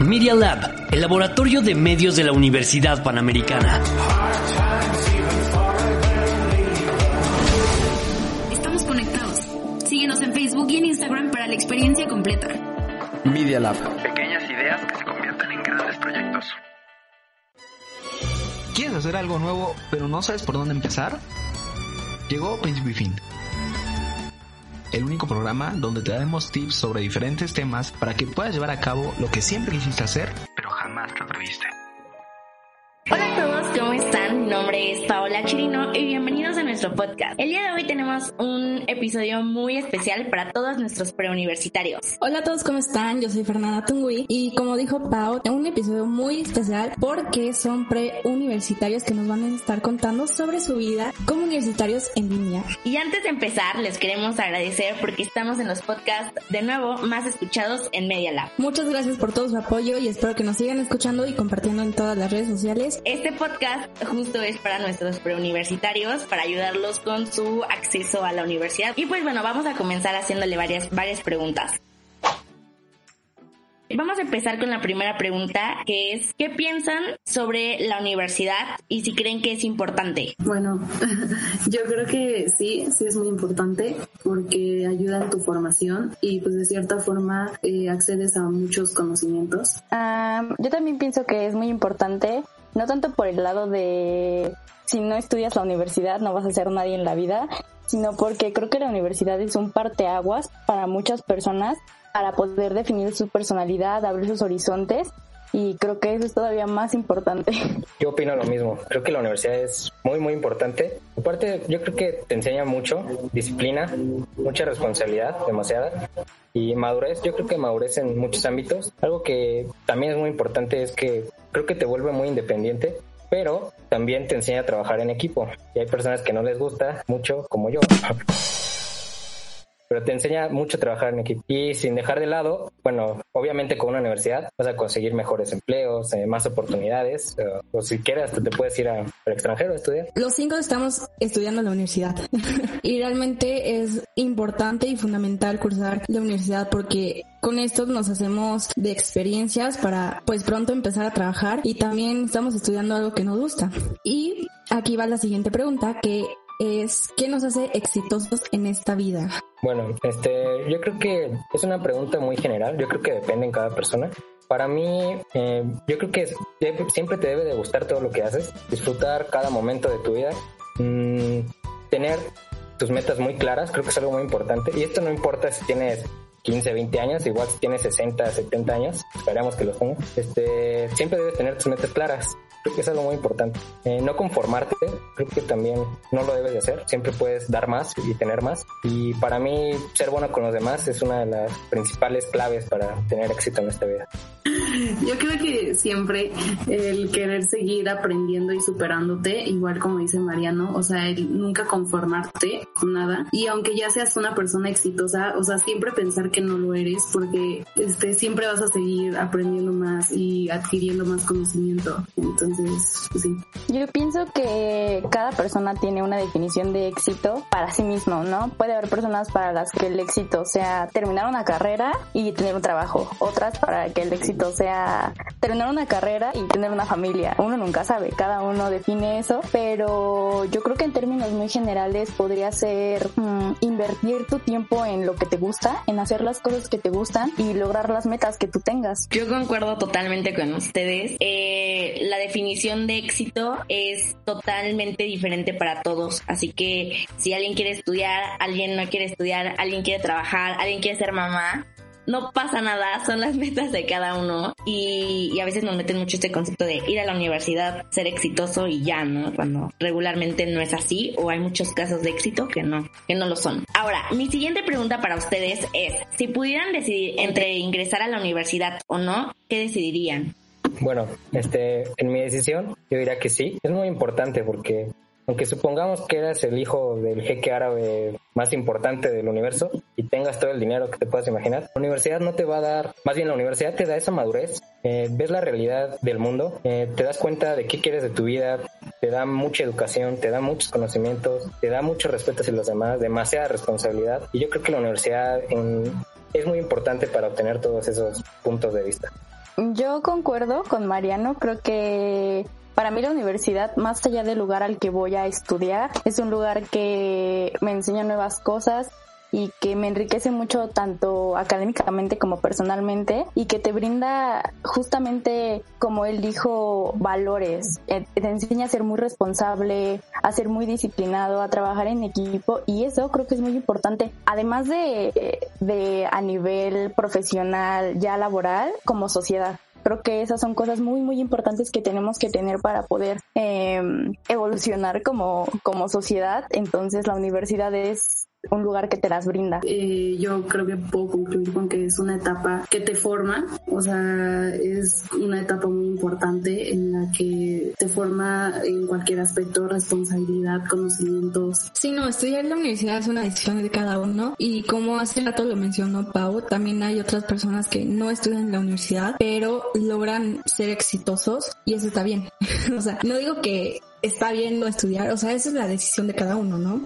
Media Lab, el laboratorio de medios de la Universidad Panamericana. Estamos conectados. Síguenos en Facebook y en Instagram para la experiencia completa. Media Lab. Pequeñas ideas que se convierten en grandes proyectos. ¿Quieres hacer algo nuevo pero no sabes por dónde empezar? Llegó Principio y Fin. El único programa donde te daremos tips sobre diferentes temas para que puedas llevar a cabo lo que siempre quisiste hacer, pero jamás te atreviste. Hola todos, ¿cómo están? Mi nombre es Paola Chirino y bienvenidos a nuestro podcast. El día de hoy tenemos un episodio muy especial para todos nuestros preuniversitarios. Hola a todos, ¿cómo están? Yo soy Fernanda Tungui y como dijo Pau, un episodio muy especial porque son preuniversitarios que nos van a estar contando sobre su vida como universitarios en línea. Y antes de empezar, les queremos agradecer porque estamos en los podcasts de nuevo más escuchados en Media Lab. Muchas gracias por todo su apoyo y espero que nos sigan escuchando y compartiendo en todas las redes sociales este podcast justo es para nuestros preuniversitarios, para ayudarlos con su acceso a la universidad. Y pues bueno, vamos a comenzar haciéndole varias, varias preguntas. Vamos a empezar con la primera pregunta, que es, ¿qué piensan sobre la universidad y si creen que es importante? Bueno, yo creo que sí, sí es muy importante porque ayuda en tu formación y pues de cierta forma eh, accedes a muchos conocimientos. Um, yo también pienso que es muy importante no tanto por el lado de si no estudias la universidad no vas a ser nadie en la vida, sino porque creo que la universidad es un parteaguas para muchas personas para poder definir su personalidad, abrir sus horizontes y creo que eso es todavía más importante. Yo opino lo mismo, creo que la universidad es muy muy importante. Aparte, yo creo que te enseña mucho, disciplina, mucha responsabilidad, demasiada, y madurez, yo creo que madurez en muchos ámbitos. Algo que también es muy importante es que creo que te vuelve muy independiente, pero también te enseña a trabajar en equipo. Y hay personas que no les gusta mucho, como yo. pero te enseña mucho a trabajar en equipo. Y sin dejar de lado, bueno, obviamente con una universidad vas a conseguir mejores empleos, eh, más oportunidades, o si quieres te puedes ir al extranjero a estudiar. Los cinco estamos estudiando en la universidad y realmente es importante y fundamental cursar la universidad porque con esto nos hacemos de experiencias para pues pronto empezar a trabajar y también estamos estudiando algo que nos gusta. Y aquí va la siguiente pregunta que es ¿qué nos hace exitosos en esta vida? Bueno, este, yo creo que es una pregunta muy general. Yo creo que depende en cada persona. Para mí, eh, yo creo que siempre te debe de gustar todo lo que haces, disfrutar cada momento de tu vida, mmm, tener tus metas muy claras, creo que es algo muy importante. Y esto no importa si tienes 15, 20 años, igual si tienes 60, 70 años, esperamos que los tengas, este, siempre debes tener tus metas claras. Creo que es algo muy importante. Eh, no conformarte, creo que también no lo debes de hacer. Siempre puedes dar más y tener más. Y para mí, ser bueno con los demás es una de las principales claves para tener éxito en esta vida. Yo creo que siempre el querer seguir aprendiendo y superándote, igual como dice Mariano, o sea, el nunca conformarte con nada. Y aunque ya seas una persona exitosa, o sea, siempre pensar que no lo eres, porque este, siempre vas a seguir aprendiendo más y adquiriendo más conocimiento. Entonces, pues sí. Yo pienso que cada persona tiene una definición de éxito para sí mismo, ¿no? Puede haber personas para las que el éxito sea terminar una carrera y tener un trabajo, otras para que el éxito sea terminar una carrera y tener una familia. Uno nunca sabe, cada uno define eso, pero yo creo que en términos muy generales podría ser mm, invertir tu tiempo en lo que te gusta, en hacer las cosas que te gustan y lograr las metas que tú tengas. Yo concuerdo totalmente con ustedes. Eh, la definición de éxito es totalmente diferente para todos, así que si alguien quiere estudiar, alguien no quiere estudiar, alguien quiere trabajar, alguien quiere ser mamá, no pasa nada, son las metas de cada uno y, a veces nos meten mucho este concepto de ir a la universidad, ser exitoso y ya, ¿no? Cuando regularmente no es así o hay muchos casos de éxito que no, que no lo son. Ahora, mi siguiente pregunta para ustedes es, si pudieran decidir entre ingresar a la universidad o no, ¿qué decidirían? Bueno, este, en mi decisión yo diría que sí. Es muy importante porque aunque supongamos que eres el hijo del jeque árabe más importante del universo y tengas todo el dinero que te puedas imaginar, la universidad no te va a dar, más bien la universidad te da esa madurez, eh, ves la realidad del mundo, eh, te das cuenta de qué quieres de tu vida, te da mucha educación, te da muchos conocimientos, te da mucho respeto hacia los demás, demasiada responsabilidad y yo creo que la universidad es muy importante para obtener todos esos puntos de vista. Yo concuerdo con Mariano, creo que para mí la universidad, más allá del lugar al que voy a estudiar, es un lugar que me enseña nuevas cosas, y que me enriquece mucho tanto académicamente como personalmente y que te brinda justamente, como él dijo, valores. Eh, te enseña a ser muy responsable, a ser muy disciplinado, a trabajar en equipo y eso creo que es muy importante. Además de, de a nivel profesional, ya laboral, como sociedad creo que esas son cosas muy muy importantes que tenemos que tener para poder eh, evolucionar como, como sociedad. Entonces la universidad es un lugar que te las brinda. Eh, yo creo que puedo concluir con que es una etapa que te forma, o sea, es una etapa muy importante en la que te forma en cualquier aspecto, responsabilidad, conocimientos. Sí, no, estudiar en la universidad es una decisión de cada uno y como hace rato lo mencionó Pau, también hay otras personas que no estudian en la universidad, pero logran ser exitosos y eso está bien. o sea, no digo que está bien no estudiar, o sea, esa es la decisión de cada uno, ¿no?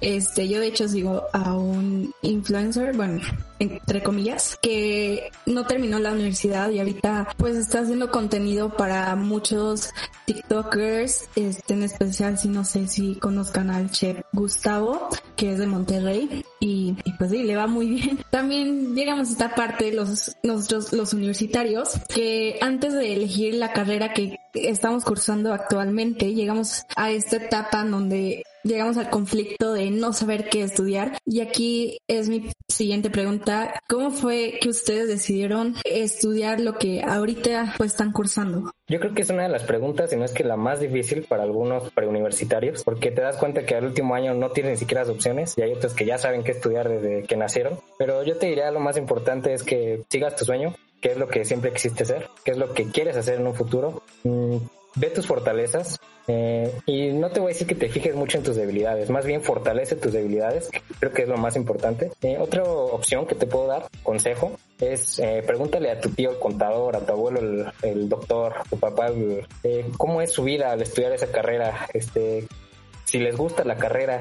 Este, yo de hecho sigo a un influencer, bueno, entre comillas, que no terminó la universidad y ahorita pues está haciendo contenido para muchos TikTokers, este, en especial si no sé si conozcan al chef Gustavo, que es de Monterrey, y, pues sí, le va muy bien. También llegamos a esta parte, los, nosotros los universitarios, que antes de elegir la carrera que estamos cursando actualmente, llegamos a esta etapa en donde llegamos al conflicto de no saber qué estudiar. Y aquí es mi siguiente pregunta. ¿Cómo fue que ustedes decidieron estudiar lo que ahorita pues están cursando? Yo creo que es una de las preguntas, y no es que la más difícil para algunos preuniversitarios, porque te das cuenta que al último año no tienen ni siquiera las opciones y hay otros que ya saben qué estudiar desde que nacieron. Pero yo te diría lo más importante es que sigas tu sueño, qué es lo que siempre quisiste ser, qué es lo que quieres hacer en un futuro. Mm, ve tus fortalezas eh, y no te voy a decir que te fijes mucho en tus debilidades, más bien fortalece tus debilidades, creo que es lo más importante. Eh, otra opción que te puedo dar, consejo, es eh, pregúntale a tu tío el contador, a tu abuelo el, el doctor, tu papá, cómo es su vida al estudiar esa carrera, este, si les gusta la carrera,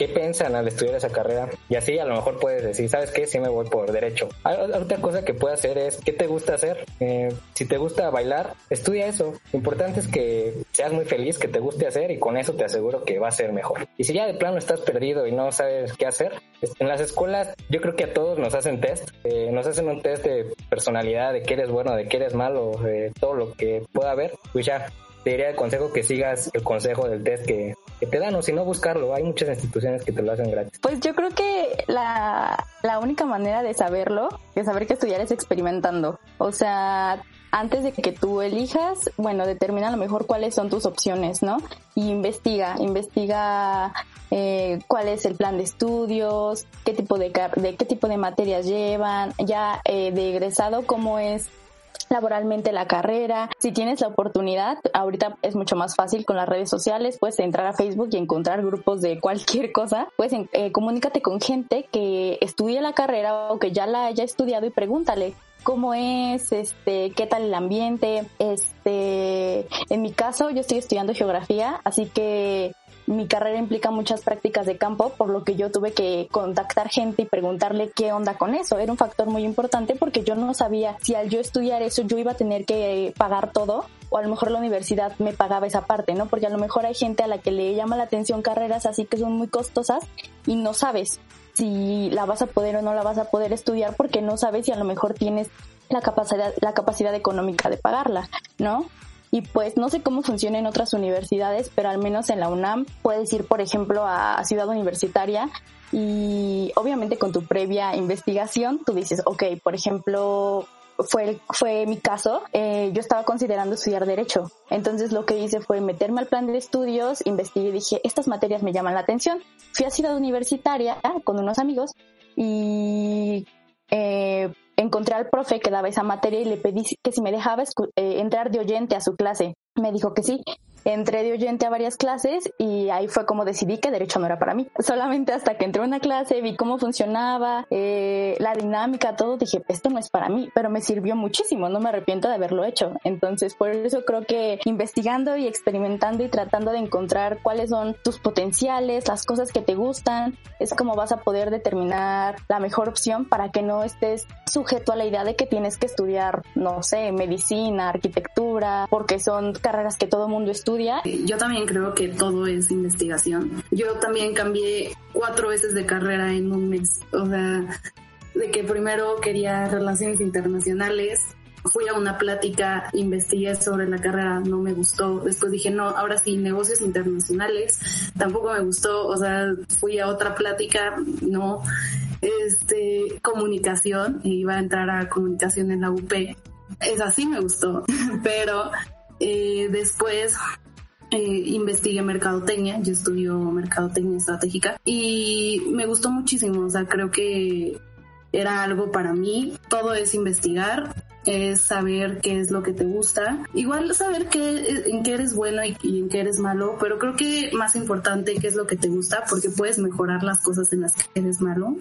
qué piensan al estudiar esa carrera y así a lo mejor puedes decir, ¿sabes qué? Sí me voy por derecho. Otra cosa que puedes hacer es, ¿qué te gusta hacer? Eh, si te gusta bailar, estudia eso. Lo importante es que seas muy feliz, que te guste hacer y con eso te aseguro que va a ser mejor. Y si ya de plano estás perdido y no sabes qué hacer, en las escuelas yo creo que a todos nos hacen test, eh, nos hacen un test de personalidad, de qué eres bueno, de qué eres malo, de todo lo que pueda haber, pues ya te diría el consejo que sigas el consejo del test que, te dan o si no buscarlo. Hay muchas instituciones que te lo hacen gratis. Pues yo creo que la, la única manera de saberlo, de saber que estudiar es experimentando. O sea, antes de que tú elijas, bueno, determina a lo mejor cuáles son tus opciones, ¿no? Y investiga, investiga eh, cuál es el plan de estudios, qué tipo de, de qué tipo de materias llevan, ya eh, de egresado, cómo es laboralmente la carrera. Si tienes la oportunidad, ahorita es mucho más fácil con las redes sociales, puedes entrar a Facebook y encontrar grupos de cualquier cosa. Pues eh, comunícate con gente que estudie la carrera o que ya la haya estudiado y pregúntale cómo es, este, qué tal el ambiente, este, en mi caso yo estoy estudiando geografía, así que mi carrera implica muchas prácticas de campo, por lo que yo tuve que contactar gente y preguntarle qué onda con eso. Era un factor muy importante porque yo no sabía si al yo estudiar eso yo iba a tener que pagar todo o a lo mejor la universidad me pagaba esa parte, ¿no? Porque a lo mejor hay gente a la que le llama la atención carreras así que son muy costosas y no sabes si la vas a poder o no la vas a poder estudiar porque no sabes si a lo mejor tienes la capacidad, la capacidad económica de pagarla, ¿no? Y pues no sé cómo funciona en otras universidades, pero al menos en la UNAM puedes ir, por ejemplo, a Ciudad Universitaria y obviamente con tu previa investigación tú dices, ok, por ejemplo, fue, fue mi caso, eh, yo estaba considerando estudiar derecho. Entonces lo que hice fue meterme al plan de estudios, investigué y dije, estas materias me llaman la atención. Fui a Ciudad Universitaria con unos amigos y eh, encontré al profe que daba esa materia y le pedí que si me dejaba eh, entrar de oyente a su clase. Me dijo que sí. Entré de oyente a varias clases y ahí fue como decidí que derecho no era para mí. Solamente hasta que entré a una clase, vi cómo funcionaba, eh, la dinámica, todo, dije, esto no es para mí, pero me sirvió muchísimo, no me arrepiento de haberlo hecho. Entonces, por eso creo que investigando y experimentando y tratando de encontrar cuáles son tus potenciales, las cosas que te gustan, es como vas a poder determinar la mejor opción para que no estés sujeto a la idea de que tienes que estudiar, no sé, medicina, arquitectura, porque son carreras que todo mundo estudia. Yo también creo que todo es investigación. Yo también cambié cuatro veces de carrera en un mes. O sea, de que primero quería relaciones internacionales, fui a una plática, investigué sobre la carrera, no me gustó. Después dije, no, ahora sí, negocios internacionales, tampoco me gustó. O sea, fui a otra plática, no. Este, comunicación, iba a entrar a comunicación en la UP. Esa sí me gustó, pero eh, después eh, investigué mercadotecnia, yo estudio mercadotecnia estratégica y me gustó muchísimo, o sea, creo que era algo para mí, todo es investigar, es saber qué es lo que te gusta, igual saber qué, en qué eres bueno y, y, en qué eres malo, pero creo que más importante qué es lo que te gusta porque puedes mejorar las cosas en las que eres malo.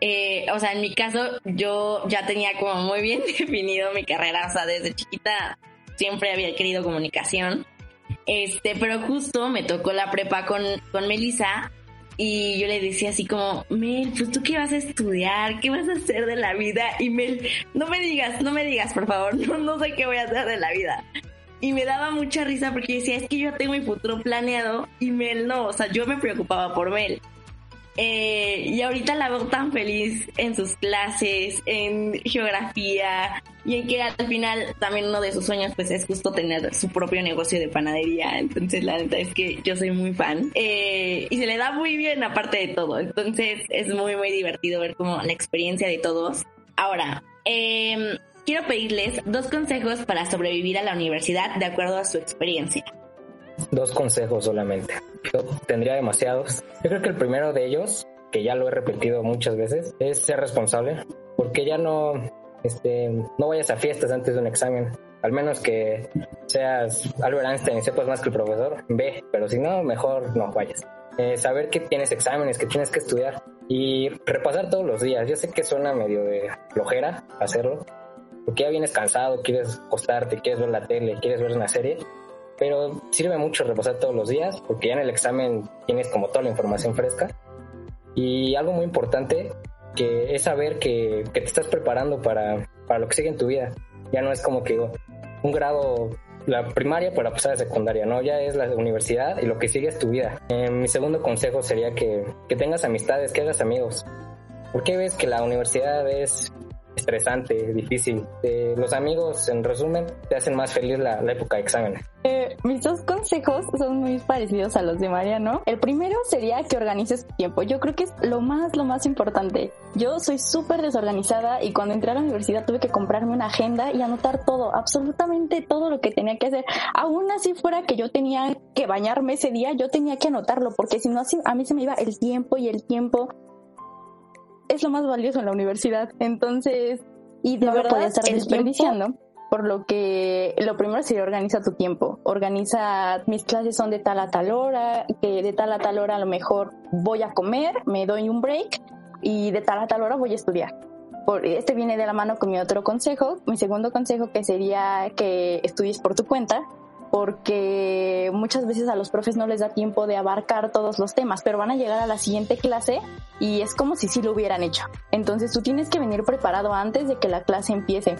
Eh, o sea, en mi caso yo ya tenía como muy bien definido mi carrera, o sea, desde chiquita siempre había querido comunicación, este, pero justo me tocó la prepa con, con Melissa y yo le decía así como, Mel, pues tú qué vas a estudiar, qué vas a hacer de la vida. Y Mel, no me digas, no me digas, por favor, no, no sé qué voy a hacer de la vida. Y me daba mucha risa porque decía, es que yo tengo mi futuro planeado y Mel no, o sea, yo me preocupaba por Mel. Eh, y ahorita la veo tan feliz en sus clases, en geografía y en que al final también uno de sus sueños pues es justo tener su propio negocio de panadería. Entonces la neta es que yo soy muy fan eh, y se le da muy bien aparte de todo. Entonces es muy muy divertido ver como la experiencia de todos. Ahora, eh, quiero pedirles dos consejos para sobrevivir a la universidad de acuerdo a su experiencia. Dos consejos solamente. Tendría demasiados. Yo creo que el primero de ellos, que ya lo he repetido muchas veces, es ser responsable. Porque ya no, este, no vayas a fiestas antes de un examen. Al menos que seas Albert Einstein y sepas más que el profesor, ve. Pero si no, mejor no vayas. Eh, saber que tienes exámenes, que tienes que estudiar y repasar todos los días. Yo sé que suena medio de flojera hacerlo, porque ya vienes cansado, quieres acostarte, quieres ver la tele, quieres ver una serie, pero sirve mucho repasar todos los días porque ya en el examen tienes como toda la información fresca. Y algo muy importante que es saber que, que te estás preparando para, para, lo que sigue en tu vida. Ya no es como que un grado, la primaria para pasar a secundaria, ¿no? Ya es la universidad y lo que sigue es tu vida. Eh, mi segundo consejo sería que, que tengas amistades, que hagas amigos. porque ves que la universidad es estresante, difícil. Eh, los amigos, en resumen, te hacen más feliz la, época de exámenes. Eh, mis dos consejos son muy parecidos a los de Mariano. El primero sería que organices tu tiempo. Yo creo que es lo más, lo más importante. Yo soy súper desorganizada y cuando entré a la universidad tuve que comprarme una agenda y anotar todo, absolutamente todo lo que tenía que hacer. Aún así fuera que yo tenía que bañarme ese día, yo tenía que anotarlo porque si no, a mí se me iba el tiempo y el tiempo es lo más valioso en la universidad. Entonces, y de no verdad, estar desperdiciando. Por lo que lo primero sería organiza tu tiempo. Organiza, mis clases son de tal a tal hora, que de tal a tal hora a lo mejor voy a comer, me doy un break y de tal a tal hora voy a estudiar. Por, este viene de la mano con mi otro consejo. Mi segundo consejo que sería que estudies por tu cuenta, porque muchas veces a los profes no les da tiempo de abarcar todos los temas, pero van a llegar a la siguiente clase y es como si sí lo hubieran hecho. Entonces tú tienes que venir preparado antes de que la clase empiece.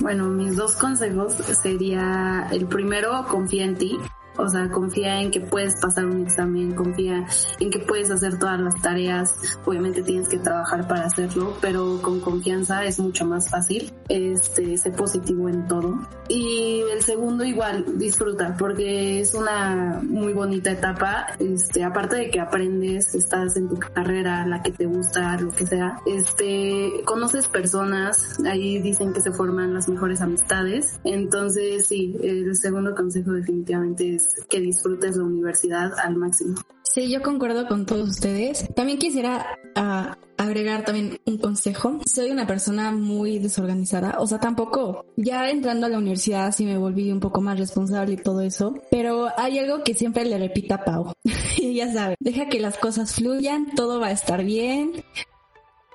Bueno, mis dos consejos sería el primero, confía en ti. O sea, confía en que puedes pasar un examen, confía en que puedes hacer todas las tareas. Obviamente tienes que trabajar para hacerlo, pero con confianza es mucho más fácil. Este, ser positivo en todo. Y el segundo igual, disfruta, porque es una muy bonita etapa. Este, aparte de que aprendes, estás en tu carrera, la que te gusta, lo que sea. Este, conoces personas, ahí dicen que se forman las mejores amistades. Entonces, sí, el segundo consejo definitivamente es que disfrutes la universidad al máximo. Sí, yo concuerdo con todos ustedes. También quisiera ah, agregar también un consejo. Soy una persona muy desorganizada, o sea, tampoco ya entrando a la universidad sí me volví un poco más responsable y todo eso, pero hay algo que siempre le repito a Pau. y ya sabe, deja que las cosas fluyan, todo va a estar bien.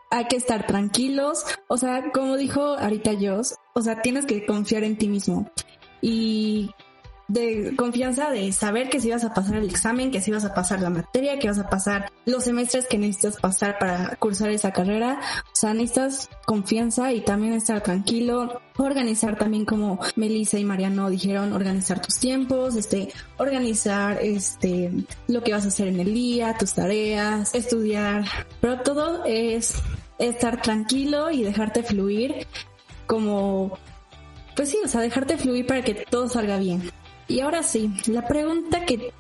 Hay que estar tranquilos, o sea, como dijo ahorita Joss, o sea, tienes que confiar en ti mismo. Y de confianza de saber que si vas a pasar el examen, que si vas a pasar la materia, que vas a pasar los semestres que necesitas pasar para cursar esa carrera. O sea, necesitas confianza y también estar tranquilo, organizar también como Melissa y Mariano dijeron, organizar tus tiempos, este, organizar este, lo que vas a hacer en el día, tus tareas, estudiar, pero todo es estar tranquilo y dejarte fluir como pues sí, o sea, dejarte fluir para que todo salga bien. Y ahora sí, la pregunta que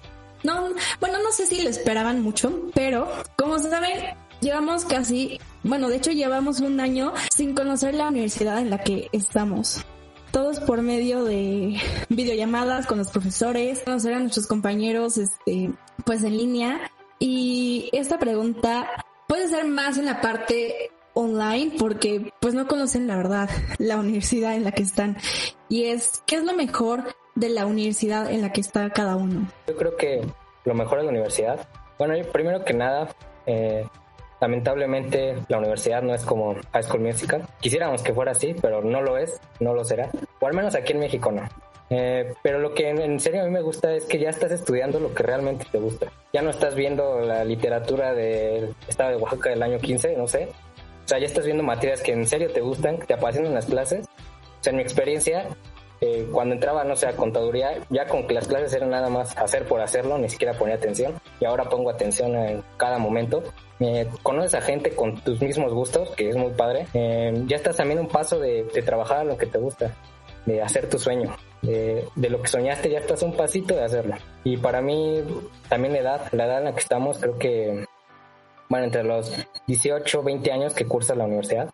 no, bueno, no sé si lo esperaban mucho, pero como se sabe, llevamos casi, bueno, de hecho llevamos un año sin conocer la universidad en la que estamos. Todos por medio de videollamadas con los profesores, conocer a nuestros compañeros, este, pues en línea. Y esta pregunta puede ser más en la parte online porque pues no conocen la verdad la universidad en la que están y es qué es lo mejor de la universidad en la que está cada uno? Yo creo que lo mejor de la universidad, bueno, primero que nada, eh, lamentablemente la universidad no es como High School Musical. Quisiéramos que fuera así, pero no lo es, no lo será. O al menos aquí en México no. Eh, pero lo que en serio a mí me gusta es que ya estás estudiando lo que realmente te gusta. Ya no estás viendo la literatura del Estado de Oaxaca del año 15, no sé. O sea, ya estás viendo materias que en serio te gustan, que te apasionan las clases. O sea, en mi experiencia, eh, cuando entraba, no sé, a contaduría, ya con que las clases eran nada más hacer por hacerlo, ni siquiera ponía atención. Y ahora pongo atención en cada momento. Eh, conoces a gente con tus mismos gustos, que es muy padre. Eh, ya estás también un paso de, trabajar a lo que te gusta, de hacer tu sueño. De, de, lo que soñaste, ya estás un pasito de hacerlo. Y para mí, también la edad, la edad en la que estamos, creo que, bueno, entre los 18, 20 años que cursa la universidad,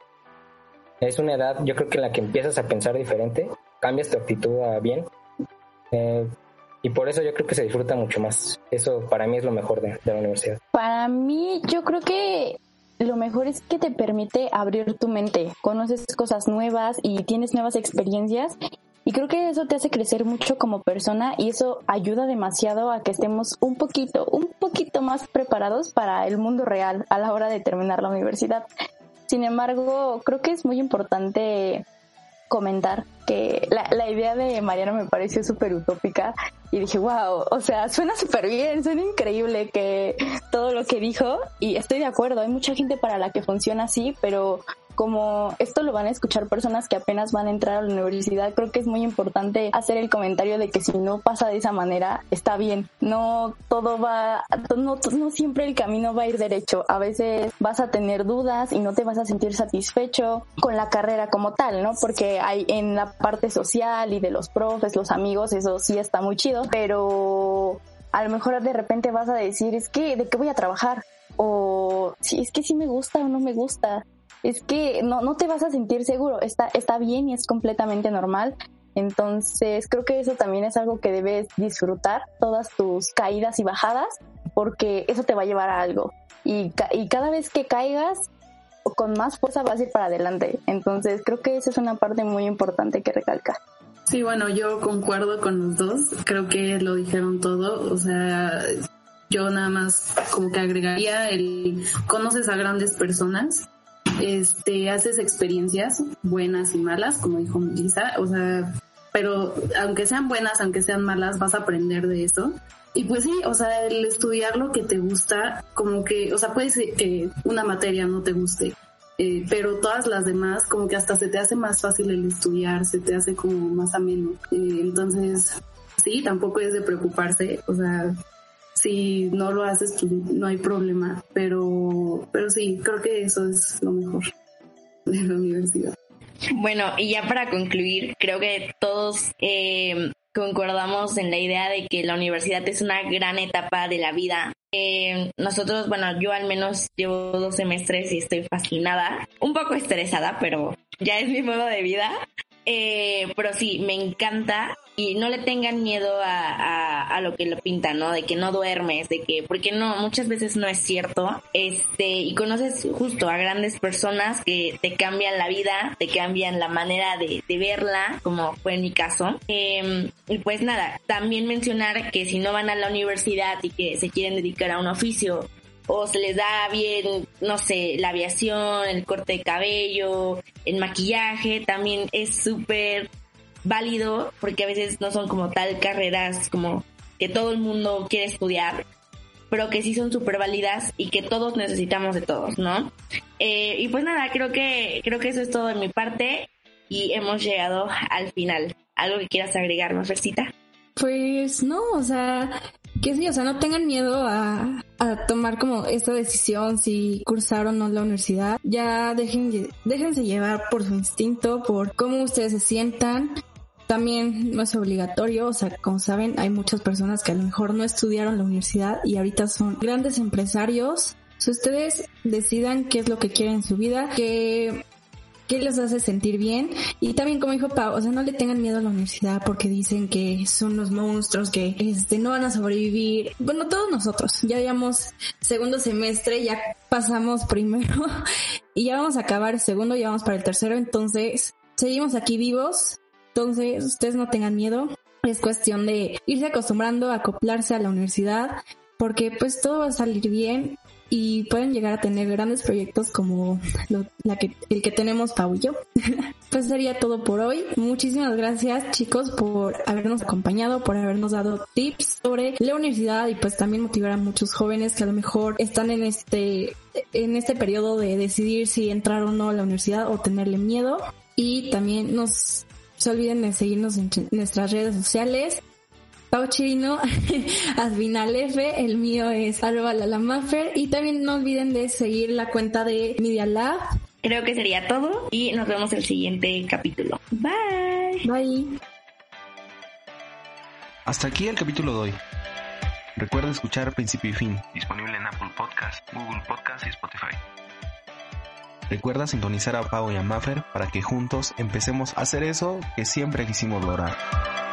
es una edad, yo creo que en la que empiezas a pensar diferente cambias tu actitud a bien. Eh, y por eso yo creo que se disfruta mucho más. Eso para mí es lo mejor de, la universidad. Para mí yo creo que lo mejor es que te permite abrir tu mente, conoces cosas nuevas y tienes nuevas experiencias y creo que eso te hace crecer mucho como persona y eso ayuda demasiado a que estemos un poquito, un poquito más preparados para el mundo real a la hora de terminar la universidad. Sin embargo, creo que es muy importante comentar que la, idea de Mariano me pareció súper utópica y dije, wow, o sea, suena súper bien, suena increíble que todo lo que dijo y estoy de acuerdo, hay mucha gente para la que funciona así, pero como esto lo van a escuchar personas que apenas van a entrar a la universidad, creo que es muy importante hacer el comentario de que si no pasa de esa manera, está bien. No todo va, no, no siempre el camino va a ir derecho. A veces vas a tener dudas y no te vas a sentir satisfecho con la carrera como tal, ¿no? Porque hay en la parte social y de los profes, los amigos, eso sí está muy chido, pero a lo mejor de repente vas a decir, es que, ¿de qué voy a trabajar? O si es que sí me gusta o no me gusta es que no, no te vas a sentir seguro, está, está bien y es completamente normal. Entonces creo que eso también es algo que debes disfrutar, todas tus caídas y bajadas, porque eso te va a llevar a algo. Y, y cada vez que caigas, con más fuerza vas a ir para adelante. Entonces creo que esa es una parte muy importante que recalcar. Sí, bueno, yo concuerdo con los dos. Creo que lo dijeron todo. O sea, yo nada más como que agregaría el conoces a grandes personas este, haces experiencias buenas y malas, como dijo Melissa, o sea, pero aunque sean buenas, aunque sean malas, vas a aprender de eso. Y pues sí, o sea, el estudiar lo que te gusta, como que, o sea, puede ser que una materia no te guste, eh, pero todas las demás, como que hasta se te hace más fácil el estudiar, se te hace como más ameno. Eh, entonces, sí, tampoco es de preocuparse, o sea, si no lo haces, pues no hay problema. Pero, pero sí, creo que eso es lo mejor de la universidad. Bueno, y ya para concluir, creo que todos eh, concordamos en la idea de que la universidad es una gran etapa de la vida. Eh, nosotros, bueno, yo al menos llevo dos semestres y estoy fascinada, un poco estresada, pero ya es mi modo de vida. Eh, pero sí, me encanta y no le tengan miedo a, a, lo que lo pintan, ¿no? De que no duermes, de que, porque no, muchas veces no es cierto. Este, y conoces justo a grandes personas que te cambian la vida, te cambian la manera de, de verla, como fue en mi caso. Eh, y pues nada, también mencionar que si no van a la universidad y que se quieren dedicar a un oficio, o se les da bien, no sé, la aviación, el corte de cabello, el maquillaje, también es súper válido porque a veces no son como tal carreras como que todo el mundo quiere estudiar, pero que sí son súper válidas y que todos necesitamos de todos, ¿no? Eh, y pues nada, creo que, creo que eso es todo de mi parte y hemos llegado al final. ¿Algo que quieras agregar, Mafercita? Pues no, o sea, que sí, o sea, no tengan miedo a, a, tomar como esta decisión si cursar o no la universidad. Ya dejen, déjense llevar por su instinto, por cómo ustedes se sientan. También no es obligatorio, o sea, como saben, hay muchas personas que a lo mejor no estudiaron la universidad y ahorita son grandes empresarios. Si ustedes decidan qué es lo que quieren en su vida, que qué les hace sentir bien. Y también, como dijo Pau, o sea, no le tengan miedo a la universidad porque dicen que son los monstruos, que este, no van a sobrevivir. Bueno, todos nosotros, ya llevamos segundo semestre, ya pasamos primero y ya vamos a acabar el segundo, ya vamos para el tercero, entonces seguimos aquí vivos. Entonces, ustedes no tengan miedo. Es cuestión de irse acostumbrando a acoplarse a la universidad porque pues todo va a salir bien y pueden llegar a tener grandes proyectos como la que, el que tenemos Pau y yo. pues sería todo por hoy. Muchísimas gracias chicos por habernos acompañado, por habernos dado tips sobre la universidad y pues también motivar a muchos jóvenes que a lo mejor están en este en este periodo de decidir si entrar o no a la universidad o tenerle miedo. Y también nos se olviden de seguirnos en nuestras redes sociales. Pau Chirino, Advinal F, el mío es arroba lalamafer y también no olviden de seguir la cuenta de Media Lab. Creo que sería todo y nos vemos el siguiente capítulo. Bye. Bye. Hasta aquí el capítulo de hoy. Recuerda escuchar Principio y Fin. Disponible en Apple Podcast, Google Podcast y Spotify. Recuerda sintonizar a Pau y a Maffer para que juntos empecemos a hacer eso que siempre quisimos lograr.